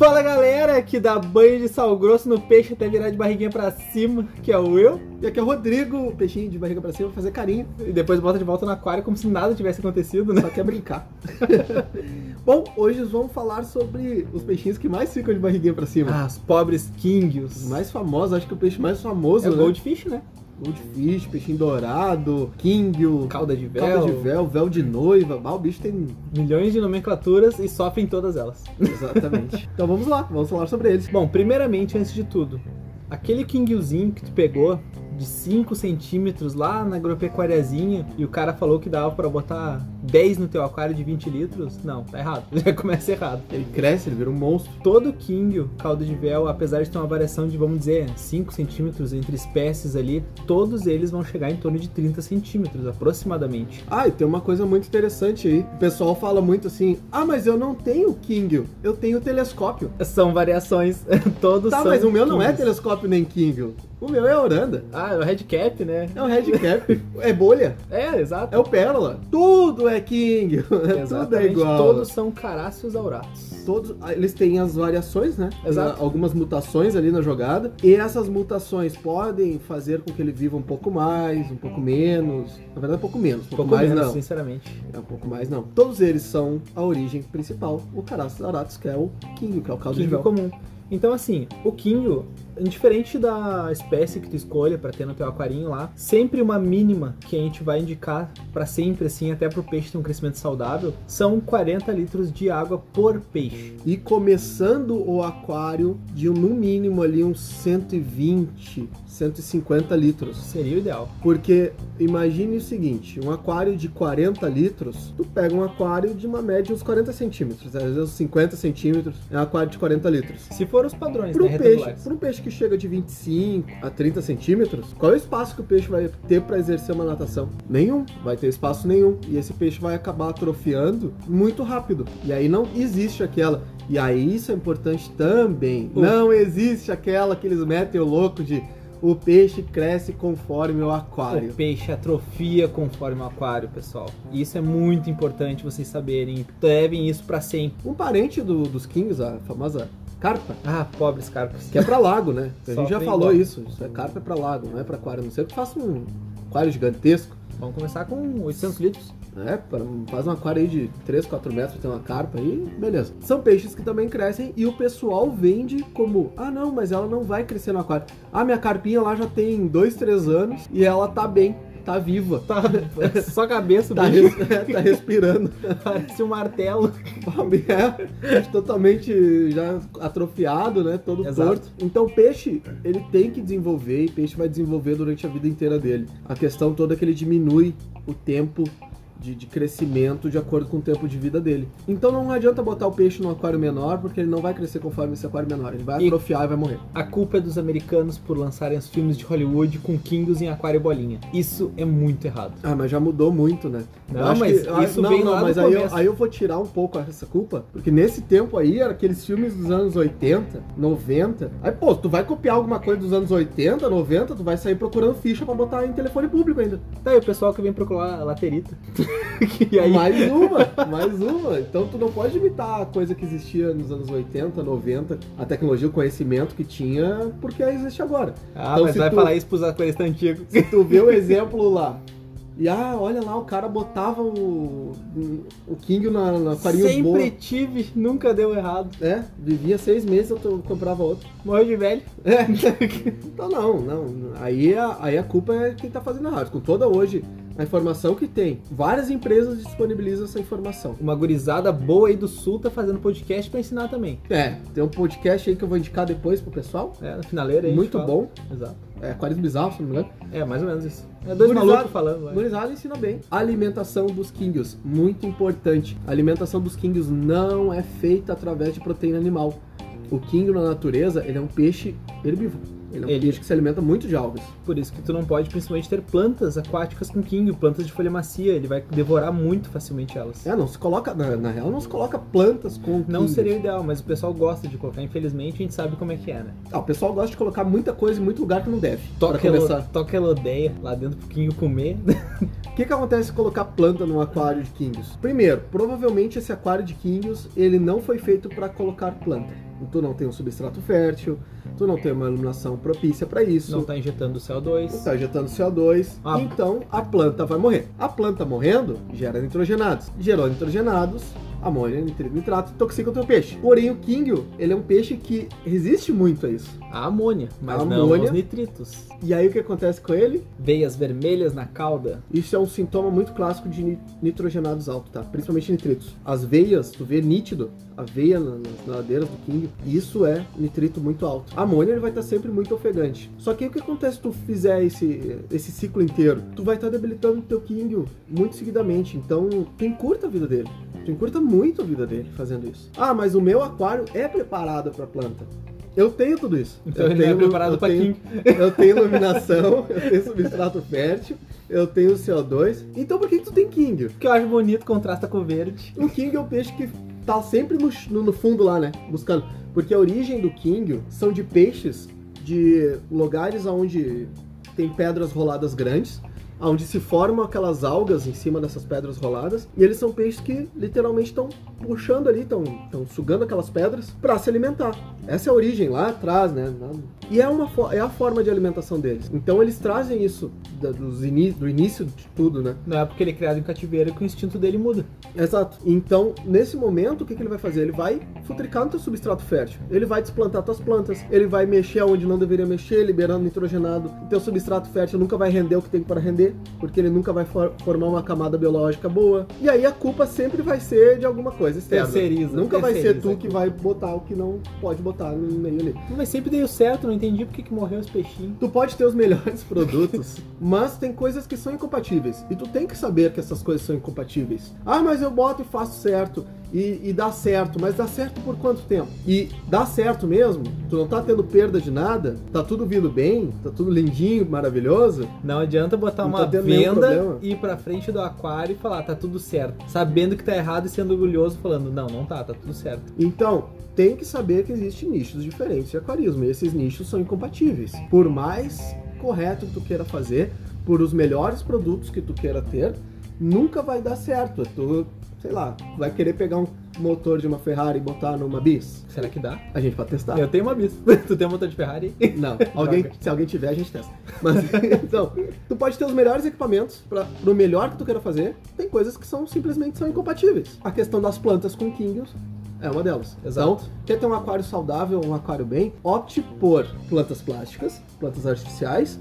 Fala galera que dá banho de sal grosso no peixe até virar de barriguinha pra cima, que é o eu. E aqui é o Rodrigo, peixinho de barriga pra cima, fazer carinho. E depois bota de volta no aquário como se nada tivesse acontecido, né? Só quer brincar. Bom, hoje vamos falar sobre os peixinhos que mais ficam de barriguinha pra cima. Ah, os pobres Os kingios. mais famosos, acho que o peixe mais famoso, É o né? goldfish, né? Goldfish, peixinho dourado, king, Cauda de véu. calda de véu, véu de noiva. Ah, o bicho tem... Milhões de nomenclaturas e sofrem todas elas. Exatamente. então vamos lá, vamos falar sobre eles. Bom, primeiramente, antes de tudo, aquele kingiozinho que tu pegou de 5 centímetros lá na agropecuariazinha e o cara falou que dava pra botar 10 no teu aquário de 20 litros, não, tá errado. Já começa errado. Ele cresce, ele vira um monstro. Todo kingio, caldo de véu, apesar de ter uma variação de, vamos dizer, 5 centímetros entre espécies ali, todos eles vão chegar em torno de 30 centímetros, aproximadamente. Ah, e tem uma coisa muito interessante aí. O pessoal fala muito assim, ah, mas eu não tenho king, eu tenho telescópio. São variações, todos Tá, são mas o meu não é telescópio nem king. O meu é oranda. Ah, é o red cap, né? É o red cap. é bolha. É, exato. É o pérola. Tudo é king. Tudo é igual. todos são caráceos auratos. Todos, ah, eles têm as variações, né? Exato. Algumas mutações ali na jogada. E essas mutações podem fazer com que ele viva um pouco mais, um pouco menos. Na verdade, um pouco menos. Um pouco, Pouco mais menos, não. sinceramente. É um pouco mais não. Todos eles são a origem principal. O Caraças Aratus, que é o King, que é o caldo de Kingo véu. comum. Então, assim, o Kingo, diferente da espécie que tu escolha pra ter no teu aquarinho lá, sempre uma mínima que a gente vai indicar pra sempre, assim, até pro peixe ter um crescimento saudável, são 40 litros de água por peixe. E começando o aquário de um, no mínimo ali uns 120, 150 litros. Seria o ideal. Porque imagine o seguinte, um aquário de 40 litros, tu pega um aquário de uma média uns 40 centímetros, às vezes uns 50 centímetros, é um aquário de 40 litros. Se for os padrões, Para né, peixe, um peixe que chega de 25 a 30 centímetros, qual é o espaço que o peixe vai ter para exercer uma natação? Nenhum, vai ter espaço nenhum. E esse peixe vai acabar atrofiando muito rápido. E aí não existe aquela. E aí isso é importante também. O- Não existe aquela que eles metem o louco de o peixe cresce conforme o aquário. O peixe atrofia conforme o aquário, pessoal. Isso é muito importante vocês saberem. Levem isso pra sempre. Um parente do- dos kings, a famosa carpa, Ah, pobres carpos. que é pra lago, né? A gente já falou igual. isso. Isso é carpa é pra lago, não é pra aquário. A não ser que faça um aquário gigantesco. Vamos começar com 800 litros. É, faz um aquário aí de 3, 4 metros, tem uma carpa aí, beleza. São peixes que também crescem e o pessoal vende como, ah não, mas ela não vai crescer no aquário. Ah, minha carpinha lá já tem 2, 3 anos e ela tá bem, tá viva, Tá, só a cabeça, tá, res- tá respirando. parece um martelo. é totalmente já atrofiado, né? Todo Exato. torto. Então o peixe, ele tem que desenvolver e peixe vai desenvolver durante a vida inteira dele. A questão toda é que ele diminui o tempo de, de crescimento de acordo com o tempo de vida dele. Então não adianta botar o peixe num aquário menor, porque ele não vai crescer conforme esse aquário menor. Ele vai E- atrofiar e vai morrer. A culpa é dos americanos por lançarem os filmes de Hollywood com Kingos em aquário e bolinha. Isso é muito errado. Ah, mas já mudou muito, né? Não, mas ah, isso não, vem não, lá mas aí eu, aí eu vou tirar um pouco essa culpa, porque nesse tempo aí, era aqueles filmes dos anos 80, 90. Aí, pô, tu vai copiar alguma coisa dos anos 80, 90, tu vai sair procurando ficha pra botar em telefone público ainda. Tá aí o pessoal que vem procurar a laterita. e aí, Mais uma, mais uma. Então tu não pode imitar a coisa que existia nos anos 80, 90, a tecnologia, o conhecimento que tinha, porque existe agora. ah, então, mas vai tu- falar isso pros aquaristas antigos. Se tu vê o exemplo lá. E ah, olha lá, o cara botava o, o King na, na aquarinho Sempre boa. tive, nunca deu errado. É, vivia seis meses, eu comprava outro. Morreu de velho. É, então não, não. Aí a, aí a culpa é quem tá fazendo errado. Com toda hoje a informação que tem, várias empresas disponibilizam essa informação. Uma gurizada boa aí do sul tá fazendo podcast pra ensinar também. É, tem um podcast aí que eu vou indicar depois pro pessoal. É, na finaleira aí. Muito bom. Exato. É Aquarismo Bizarro, se não me engano. É, mais ou menos isso. É dois Gurizada- malucos falando. vai. Gurizada ensina bem. Alimentação dos kingios, muito importante. A alimentação dos kingios não é feita através de proteína animal. O king na natureza, ele é um peixe herbívoro. Ele é um Ele- que se alimenta muito de algas. Por isso que tu não pode principalmente ter plantas aquáticas com king, plantas de folha macia, ele vai devorar muito facilmente elas. É, não se coloca, na, na real, não se coloca plantas com Não seria o ideal, mas o pessoal gosta de colocar. Infelizmente, a gente sabe como é que é, né? Ah, o pessoal gosta de colocar muita coisa em muito lugar que não deve. Toca, elo, toca elodeia lá dentro pro Kinho comer. O que, que acontece se colocar planta num aquário de kingios? Primeiro, provavelmente esse aquário de kingios, ele não foi feito para colocar planta. tu não tem um substrato fértil, tu não tem uma iluminação propícia para isso. Não tá injetando CO2. Não tá injetando CO2, Ah. então a planta vai morrer. A planta morrendo gera nitrogenados. Gerou nitrogenados, amônia, nitrito, nitrato, intoxica o teu peixe. Porém, o Kingio, ele é um peixe que resiste muito a isso. A amônia, mas A não amônia. os nitritos. E aí o que acontece com ele? Veias vermelhas na cauda. Isso é um sintoma muito clássico de ni- nitrogenados altos, tá? Principalmente nitritos. As veias, tu vê nítido, a veia na- nas ladeiras do King, isso é nitrito muito alto. A amônia ele vai estar sempre muito ofegante. Só que aí o que acontece se tu fizer esse, esse ciclo inteiro? Tu vai estar debilitando o teu King muito seguidamente. Então, tu encurta a vida dele. Tu encurta muito a vida dele fazendo isso. Ah, mas o meu aquário é preparado para planta. Eu tenho tudo isso. Então eu ele é tenho- preparado eu pra tenho- King. eu tenho iluminação, eu tenho substrato fértil, eu tenho CO2. Então por que, que tu tem King? Que eu acho bonito, contrasta com o verde. O King é o peixe que tá sempre no, no- no fundo lá, né? Buscando. Porque a origem do King são de peixes de lugares onde tem pedras roladas grandes, onde se formam aquelas algas em cima dessas pedras roladas, e eles são peixes que literalmente estão puxando ali, estão sugando aquelas pedras para se alimentar. Essa é a origem lá atrás, né? E é, uma, é a forma de alimentação deles. Então eles trazem isso da- dos ini- do início de tudo, né? Não é porque ele é criado em cativeiro que o instinto dele muda. Exato. Então, nesse momento, o que, que ele vai fazer? Ele vai futricar no teu substrato fértil. Ele vai desplantar tuas plantas. Ele vai mexer onde não deveria mexer, liberando nitrogenado. O teu substrato fértil nunca vai render o que tem para render, porque ele nunca vai for- formar uma camada biológica boa. E aí a culpa sempre vai ser de alguma coisa externa. Terceiriza, Nunca vai ser tu que vai botar o que não pode botar no meio ali. Mas sempre deu certo, não entendi por que, que morreu os peixinhos. Tu pode ter os melhores produtos, mas tem coisas que são incompatíveis. E tu tem que saber que essas coisas são incompatíveis. Ah, mas eu boto e faço certo. E, e dá certo. Mas dá certo por quanto tempo? E dá certo mesmo? Tu não tá tendo perda de nada? Tá tudo vindo bem? Tá tudo lindinho, maravilhoso? Não adianta botar Não uma tá venda, problema. ir pra frente do aquário e falar, tá tudo certo. Sabendo que tá errado e sendo orgulhoso, falando, não, não tá, tá tudo certo. Então, tem que saber que existem nichos diferentes de aquarismo. E esses nichos são incompatíveis. Por mais correto que tu queira fazer, por os melhores produtos que tu queira ter, nunca vai dar certo. Tu, sei lá, vai querer pegar um motor de uma Ferrari e botar numa bis. Será que dá? A gente pode testar. Eu tenho uma bis. tu tem um motor de Ferrari? Não, alguém, se alguém tiver, a gente testa. Mas, então, tu pode ter os melhores equipamentos para o melhor que tu queira fazer. Tem coisas que são simplesmente são incompatíveis. A questão das plantas com Kingios é uma delas. Exato. Então, quer ter um aquário saudável, um aquário bem, opte por plantas plásticas, plantas artificiais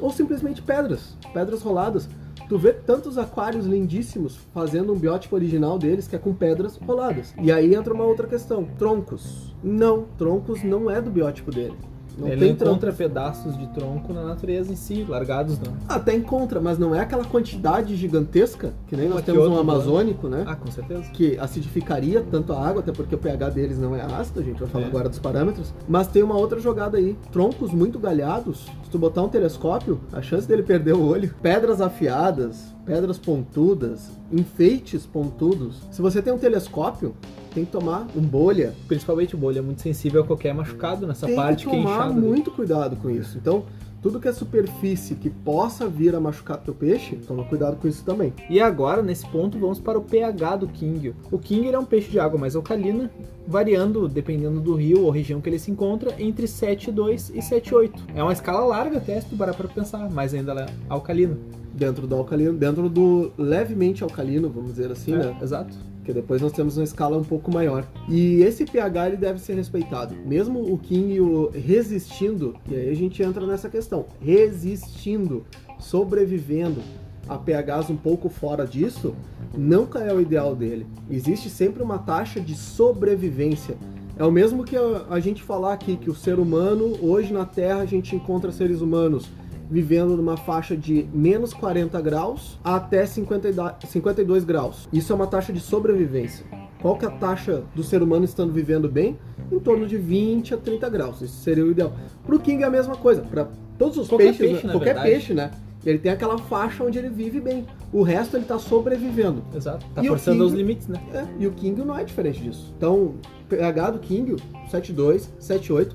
ou simplesmente pedras, pedras roladas. Tu vê tantos aquários lindíssimos fazendo um biótipo original deles que é com pedras roladas. E aí entra uma outra questão: troncos. Não, troncos não é do biótipo dele. Não Ele tem encontra pedaços de tronco na natureza em si, largados não. Até encontra, mas não é aquela quantidade gigantesca, que nem nós temos um outro, amazônico, né? Ah, com certeza. Que acidificaria tanto a água, até porque o pH deles não é ácido, a gente vai falar É. agora dos parâmetros. Mas tem uma outra jogada aí. Troncos muito galhados, se tu botar um telescópio, a chance dele perder o olho. Pedras afiadas, pedras pontudas, enfeites pontudos. Se você tem um telescópio, tem que tomar um bolha. Principalmente o bolha é muito sensível a qualquer machucado nessa tem parte que que é tomar inchada. ali. muito cuidado com isso. Então, tudo que é superfície que possa vir a machucar teu peixe, toma cuidado com isso também. E agora, nesse ponto, vamos para o pH do King. O King é um peixe de água mais alcalina, variando, dependendo do rio ou região que ele se encontra, entre 7,2 e 7,8. É uma escala larga até, se tu parar para pensar, mas ainda ela é alcalina. Dentro do alcalino, dentro do levemente alcalino, vamos dizer assim, É, né? Exato. Porque depois nós temos uma escala um pouco maior. E esse pH ele deve ser respeitado. Mesmo o King o resistindo, e aí a gente entra nessa questão, resistindo, sobrevivendo a pHs um pouco fora disso, nunca é o ideal dele. Existe sempre uma taxa de sobrevivência. É o mesmo que a gente falar aqui que o ser humano, hoje na Terra, a gente encontra seres humanos vivendo numa faixa de menos 40 graus até 50 e da- 52 graus. Isso é uma taxa de sobrevivência. Qual que é a taxa do ser humano estando vivendo bem? Em torno de 20 a 30 graus. Isso seria o ideal. Para o King é a mesma coisa. Para todos os Qualquer peixes, peixe, né? qualquer verdade. peixe, né? Ele tem aquela faixa onde ele vive bem. O resto ele está sobrevivendo. Exato. Tá E forçando King- os limites, né? É, e o King não é diferente disso. Então, pH do King, 7.2, 7.8,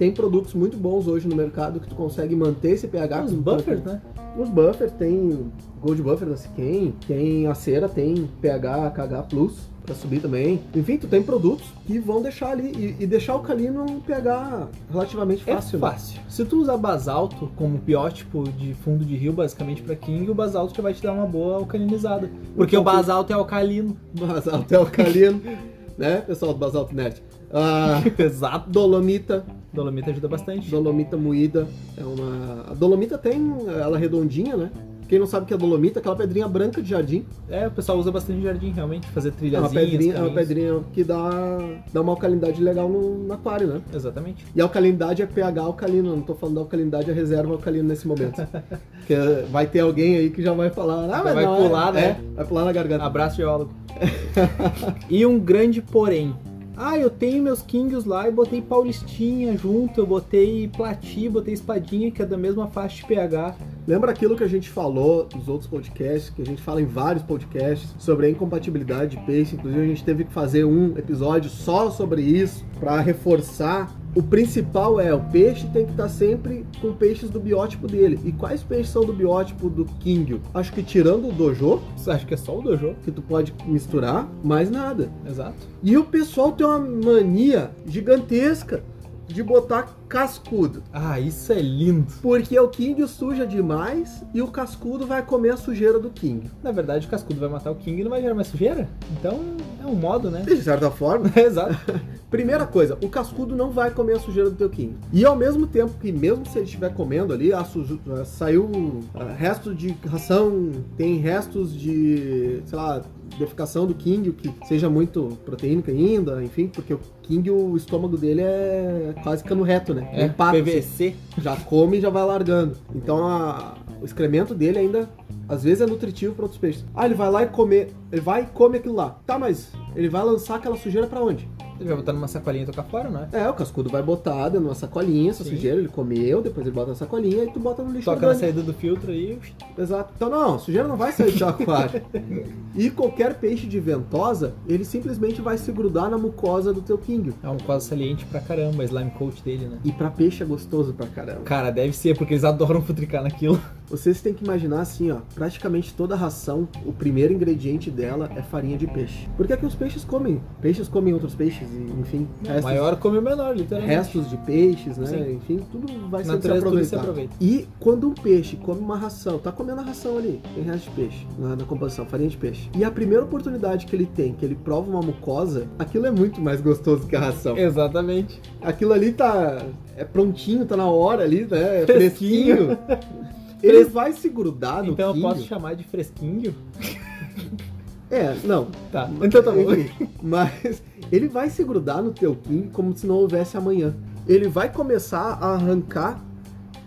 tem produtos muito bons hoje no mercado que tu consegue manter esse pH Os buffers, né? os buffers, tem Gold Buffer da Siquem, tem a cera, tem pH, KH Plus pra subir também. Enfim, tu tem produtos que vão deixar ali e, e deixar o calino um pH relativamente fácil. É né? fácil. Se tu usar basalto como biótipo de fundo de rio, basicamente pra King, o basalto já vai te dar uma boa alcalinizada. Porque Então, o basalto é alcalino. Basalto é alcalino, né, pessoal do Basalto Nerd? Ah, Exato. dolomita, Dolomita ajuda bastante. dolomita moída. É uma. A dolomita tem ela redondinha, né? Quem não sabe o que é dolomita, aquela pedrinha branca de jardim. É, o pessoal usa bastante jardim, realmente, fazer É uma trilhazinhas. pedrinha, é uma pedrinha que dá, dá uma alcalinidade legal no, no aquário, né? Exatamente. E a alcalinidade é pH alcalino, não tô falando da alcalinidade, é reserva alcalino nesse momento. Porque vai ter alguém aí que já vai falar, ah, mas vai não, pular, é, né? é, vai pular na garganta. Abraço, geólogo. e um grande porém. Ah, eu tenho meus Kings lá e botei Paulistinha junto, eu botei Plati, botei Espadinha, que é da mesma faixa de pH. Lembra aquilo que a gente falou nos outros podcasts, que a gente fala em vários podcasts, sobre a incompatibilidade de peixe. Inclusive, a gente teve que fazer um episódio só sobre isso, para reforçar. O principal é, o peixe tem que estar sempre com peixes do biótipo dele. E quais peixes são do biótipo do King? Acho que tirando o dojo, Acho que é só o dojo. que tu pode misturar, mais nada. Exato. E o pessoal tem uma mania gigantesca de botar cascudo. Ah, isso é lindo. Porque o King suja demais e o cascudo vai comer a sujeira do King. Na verdade, o cascudo vai matar o King e não vai gerar mais sujeira. Então, é um modo, né? De certa forma. Exato. Primeira coisa, o cascudo não vai comer a sujeira do teu King. E ao mesmo tempo que, mesmo se ele estiver comendo ali, a ah, saiu ah, resto de ração, tem restos de, sei lá, defecação do King, que seja muito proteínica ainda, enfim, porque o King, o estômago dele é quase cano reto, né? É, pato, assim. PVC. já come e já vai largando. Então a- o excremento dele ainda às vezes é nutritivo para outros peixes. Ah, ele vai lá e comer, ele vai e come aquilo lá. Tá, mas ele vai lançar aquela sujeira para onde? Ele vai botar numa sacolinha e tocar fora, não é? É, o cascudo vai botar dentro de uma sacolinha essa Sim. sujeira, ele comeu, depois ele bota na sacolinha e tu bota no lixo Toca na saída do filtro aí. Exato. Então não, sujeira não vai sair do aquário. e qualquer peixe de ventosa, ele simplesmente vai se grudar na mucosa do teu king. É um quase saliente pra caramba, slime coat dele, né? E pra peixe é gostoso pra caramba. Cara, deve ser, porque eles adoram futricar naquilo. Vocês têm que imaginar assim, ó, praticamente toda ração, o primeiro ingrediente dela é farinha de peixe. Porque é que os peixes comem. Peixes comem outros peixes, e, enfim. O restos- maior come o menor, literalmente. restos de peixes, né? Sim. Enfim, tudo vai ser se aproveitado. aproveita. E quando um peixe come uma ração, tá comendo a ração ali, tem resto de peixe na, na composição, farinha de peixe. E a primeira oportunidade que ele tem, que ele prova uma mucosa, aquilo é muito mais gostoso que a ração. Exatamente. Aquilo ali tá é prontinho, tá na hora ali, né? É Fresquinho. fresquinho. Ele vai se grudar no Então eu quinho. posso chamar de fresquinho? É, não. Tá. Então tá bom. Enfim, mas ele vai se grudar no teu King como se não houvesse amanhã. Ele vai começar a arrancar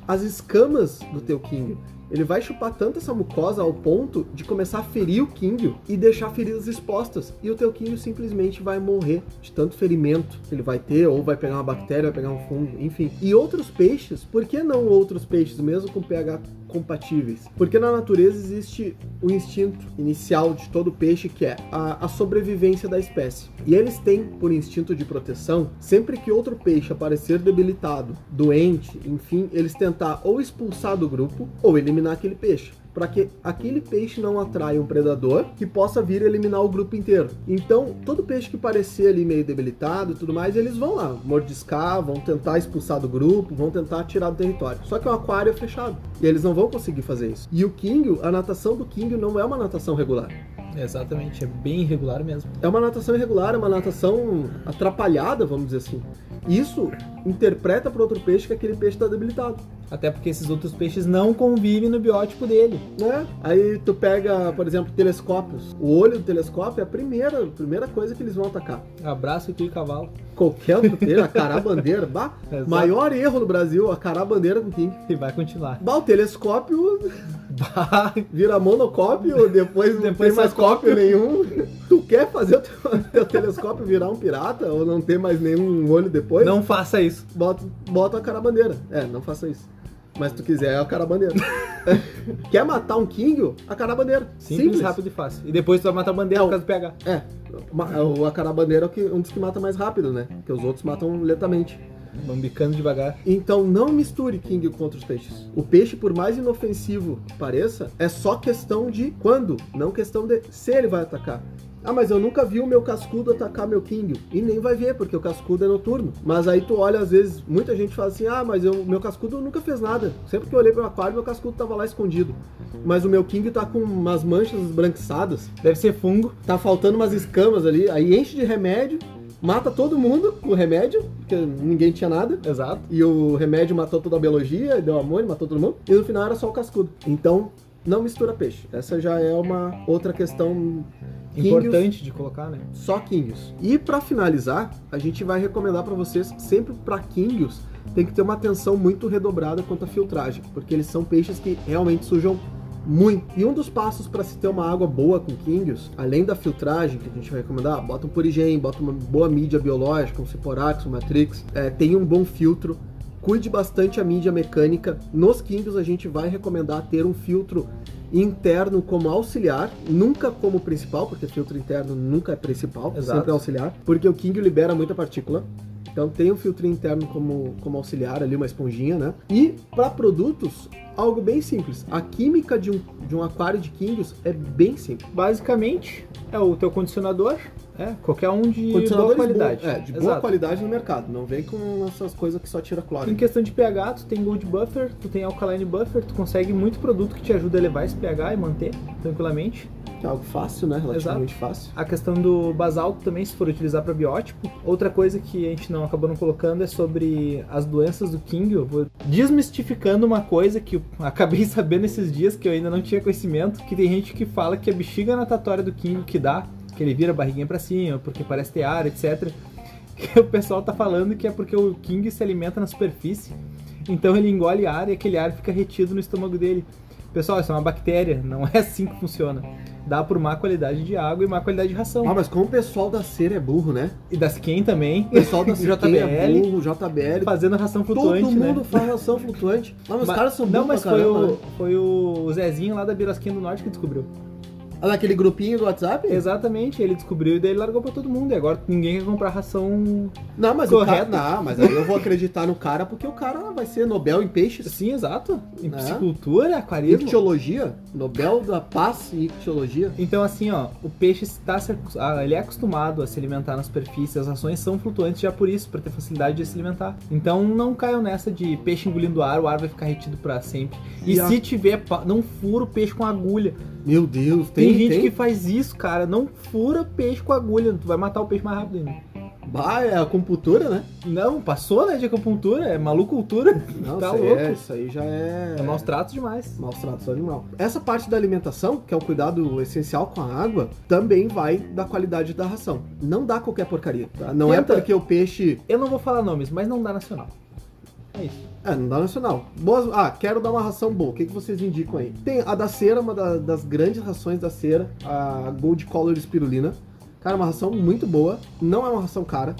as escamas do teu King. Ele vai chupar tanto essa mucosa ao ponto de começar a ferir o King e deixar feridas expostas. E o teu King simplesmente vai morrer de tanto ferimento que ele vai ter, ou vai pegar uma bactéria, vai pegar um fungo, enfim. E outros peixes, por que não outros peixes, mesmo com pH compatíveis? Porque na natureza existe o instinto inicial de todo peixe que é a, a sobrevivência da espécie. E eles têm, por instinto de proteção, sempre que outro peixe aparecer debilitado, doente, enfim, eles tentar ou expulsar do grupo ou eliminar aquele peixe. Para que aquele peixe não atraia um predador que possa vir eliminar o grupo inteiro. Então, todo peixe que parecer ali meio debilitado e tudo mais, eles vão lá mordiscar, vão tentar expulsar do grupo, vão tentar tirar do território. Só que o aquário é fechado e eles não vão conseguir fazer isso. E o King, a natação do King não é uma natação regular. Exatamente, é bem irregular mesmo. É uma natação irregular, é uma natação atrapalhada, vamos dizer assim. Isso interpreta para outro peixe que aquele peixe está debilitado. Até porque esses outros peixes não convivem no biótipo dele. né? Aí tu pega, por exemplo, telescópios. O olho do telescópio é a primeira, primeira coisa que eles vão atacar. Abraço e cavalo. Qualquer outro peixe, a carabandeira, bah, Exato. maior erro no Brasil, a carabandeira com King. E vai continuar. Bah, o telescópio Bah, vira monocópio, depois não Depois tem mais cópio nenhum. Tu quer fazer o teu, teu telescópio virar um pirata ou não ter mais nenhum olho depois? não faça isso. Bota, bota a carabandeira. É, não faça isso. Mas se tu quiser, é a carabandeira. Quer matar um King? A carabandeira. Simples, rápido e fácil. E depois tu vai matar a bandeira É, por causa do pH. É, o- a carabandeira é o que- um dos que mata mais rápido, né? Porque os outros matam lentamente. Vão bicando devagar. Então não misture King com outros peixes. O peixe, por mais inofensivo que pareça, é só questão de quando, não questão de se ele vai atacar. Ah, mas eu nunca vi o meu cascudo atacar meu King. E nem vai ver, porque o cascudo é noturno. Mas aí tu olha, às vezes, muita gente fala assim: ah, mas eu, meu cascudo nunca fez nada. Sempre que eu olhei pro aquário, meu cascudo tava lá escondido. Mas o meu King tá com umas manchas esbranquiçadas. Deve ser fungo. Tá faltando umas escamas ali. Aí enche de remédio, mata todo mundo com o remédio, porque ninguém tinha nada. Exato. E o remédio matou toda a biologia, deu amor, matou todo mundo. E no final era só o cascudo. Então, não mistura peixe. Essa já é uma outra questão Importante de colocar, né? só Kingios. E pra finalizar, a gente vai recomendar pra vocês sempre pra Kingios tem que ter uma atenção muito redobrada quanto à filtragem, porque eles são peixes que realmente sujam muito. E um dos passos para se ter uma água boa com Kingios, além da filtragem que a gente vai recomendar, bota um purigem, bota uma boa mídia biológica, um Ciporax, um Matrix, é, tem um bom filtro. Cuide bastante a mídia mecânica. Nos Kingios a gente vai recomendar ter um filtro interno como auxiliar, nunca como principal, porque filtro interno nunca é principal, Exato. sempre é auxiliar, porque o King libera muita partícula. Então tem um filtro interno como, como auxiliar ali, uma esponjinha, né? E para produtos, algo bem simples. A química de um, de um aquário de Kingios é bem simples. Basicamente, é o teu condicionador, é, qualquer um de boa qualidade. é, de boa Exato. qualidade no mercado. Não vem com essas coisas que só tira cloro. Em questão de pH, tu tem Gold Buffer, tu tem Alkaline Buffer, tu consegue muito produto que te ajuda a elevar esse pH e manter tranquilamente. Que é algo fácil, né? Relativamente fácil. A questão do basalto também, se for utilizar para biótipo. Outra coisa que a gente não acabou não colocando é sobre as doenças do King. Eu vou desmistificando uma coisa que acabei sabendo esses dias, que eu ainda não tinha conhecimento, que tem gente que fala que a bexiga natatória do King que dá, que ele vira a barriguinha para cima, porque parece ter ar, etc. Que o pessoal tá falando que é porque o King se alimenta na superfície, então ele engole ar e aquele ar fica retido no estômago dele. Pessoal, isso é uma bactéria, não é assim que funciona. Dá por má qualidade de água e má qualidade de ração. Ah, mas como o pessoal da cera é burro, né? E da Siquem também. O pessoal da JBL é burro, JBL. fazendo ração flutuante, Todo mundo né? faz ração flutuante. Mas os Mas- caras são Não, burros mas pra foi o, né? foi o Zezinho lá da Birosquinha do Norte que descobriu. Ah, naquele grupinho do WhatsApp? Exatamente, ele descobriu e daí ele largou pra todo mundo. E agora ninguém quer comprar ração. Não, mas o Correto. cara... Não, mas aí eu vou acreditar no cara porque o cara vai ser Nobel em peixes. Sim, exato. Em Né? piscicultura, aquarismo. Ictiologia, Nobel da Paz em Ictiologia. Então, assim, ó, o peixe está ah, ele é acostumado a se alimentar na superfície, as rações são flutuantes já por isso, para ter facilidade de se alimentar. Então, não caiam nessa de peixe engolindo ar, o ar vai ficar retido para sempre. E, E a- se tiver, não fura o peixe com agulha. Meu Deus, Tem, tem, gente tem? que faz isso, cara, não fura peixe com agulha, tu vai matar o peixe mais rápido ainda. Bah, é acupuntura, né? Não, passou, né, de acupuntura, é malucultura. Não, tá louco. é, isso aí já é... É maus tratos demais. maus tratos animal. Essa parte da alimentação, que é o cuidado essencial com a água, também vai da qualidade da ração. Não dá qualquer porcaria, tá? Não é Tenta. porque o peixe Eu não vou falar nomes, mas não dá nacional. É isso. É, não dá nacional. Boas... Ah, quero dar uma ração boa. O que, que vocês indicam aí? Tem a da cera, uma da- das grandes rações da cera, a Gold Color Spirulina. Cara, uma ração muito boa. Não é uma ração cara,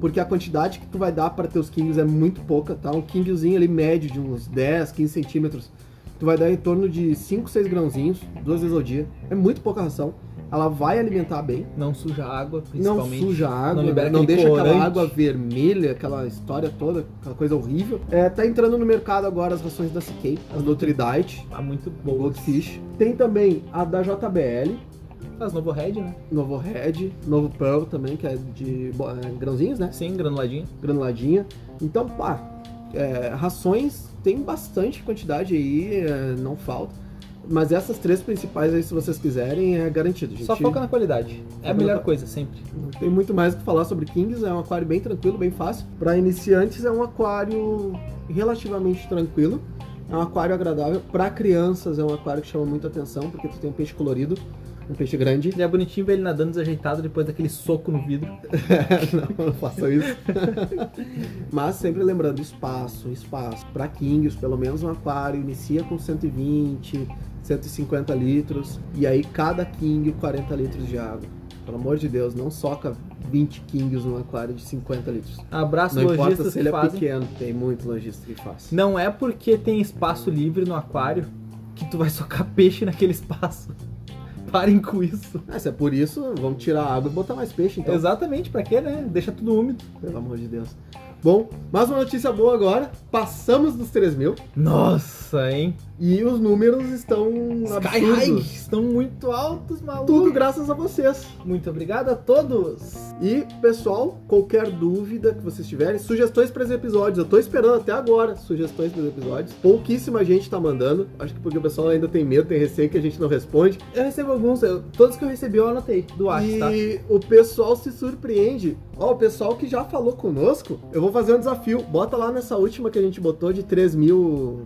porque a quantidade que tu vai dar para teus kings é muito pouca, tá? Um kingzinho ali médio de uns 10, 15 centímetros. Tu vai dar em torno de 5, 6 grãozinhos, duas vezes ao dia. É muito pouca ração. Ela vai alimentar bem. Não suja a água, Não principalmente. suja a água, não não, libera aquele deixa aquela corante. água vermelha, aquela história toda, aquela coisa horrível. É, tá entrando no mercado agora as rações da CK, as Nutridite, Tá muito boa. Goldfish. Tem também a da JBL, As Novo Red, né? Novo Red, Novo Pearl também, que é de é, grãozinhos, né? Sim, granuladinho. Granuladinha. Então, pá, é, rações tem bastante quantidade aí, é, não falta. Mas essas três principais aí, se vocês quiserem, é garantido. gente. Só foca na qualidade. É a melhor coisa, sempre. Não tem muito mais o que falar sobre Kings, é um aquário bem tranquilo, bem fácil. Para iniciantes é um aquário relativamente tranquilo, é um aquário agradável. Para crianças é um aquário que chama muita atenção, porque tu tem um peixe colorido, um peixe grande. Ele é bonitinho ver ele nadando desajeitado depois daquele soco no vidro. não, não façam isso. Mas sempre lembrando, espaço, espaço. Para Kings, pelo menos um aquário inicia com 120, 150 litros, e aí cada King 40 litros de água. Pelo amor de Deus, não soca 20 Kings num aquário de 50 litros. Abraço Não importa se ele é fazem. pequeno, tem muito lojista que faz. Não é porque tem espaço livre no aquário que tu vai socar peixe naquele espaço. Parem com isso. Ah, se é por isso, vamos tirar a água e botar mais peixe, então. Exatamente, pra quê, né? Deixa tudo úmido. Pelo amor de Deus. Bom, mais uma notícia boa agora. Passamos dos 3 mil. Nossa, hein? E os números estão Sky high, absurdos. estão muito altos, maluco. Tudo graças a vocês. Muito obrigado a todos. E, pessoal, qualquer dúvida que vocês tiverem, sugestões para os episódios. Eu tô esperando até agora sugestões para os episódios. Pouquíssima gente tá mandando. Acho que porque o pessoal ainda tem medo, tem receio que a gente não responde. Eu recebo alguns, eu- todos que eu recebi eu anotei do WhatsApp, tá? E o pessoal se surpreende. Ó, o pessoal que já falou conosco, eu vou fazer um desafio. Bota lá nessa última que a gente botou de 3 mil.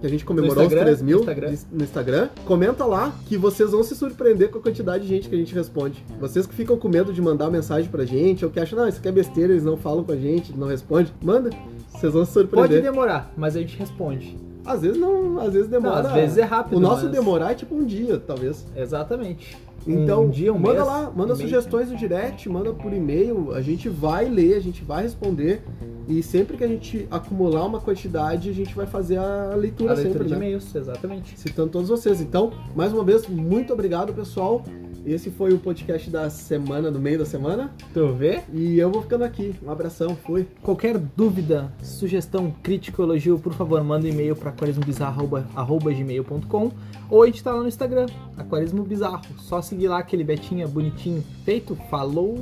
Que a gente comemorou os Instagram? 3 mil No Instagram. no Instagram. Comenta lá que vocês vão se surpreender com a quantidade de gente que a gente responde. Vocês que ficam com medo de mandar mensagem pra gente, ou que acham, não, isso aqui é besteira, eles não falam com a gente, não respondem. Manda. Vocês vão se Pode surpreender. demorar, mas a gente responde. Às vezes não, às vezes demora. Não, às vezes é rápido, O nosso mas- demorar é tipo um dia, talvez. Exatamente. Então, um dia, um manda mês, lá, manda um mês. sugestões no direct, manda por e-mail, a gente vai ler, a gente vai responder e sempre que a gente acumular uma quantidade, a gente vai fazer a leitura, A leitura sempre, de né? e-mails, exatamente. Citando todos vocês. Então, mais uma vez, muito obrigado, pessoal. Esse foi o podcast da semana, no meio da semana. Tu vê? E eu vou ficando aqui. Um abração, fui. Qualquer dúvida, sugestão, crítica elogio, por favor, manda um e-mail para aquarismobizarro.gmail.com ou a gente tá lá no Instagram, Aquarismo Bizarro. Só seguir lá aquele Betinha bonitinho feito. Falou!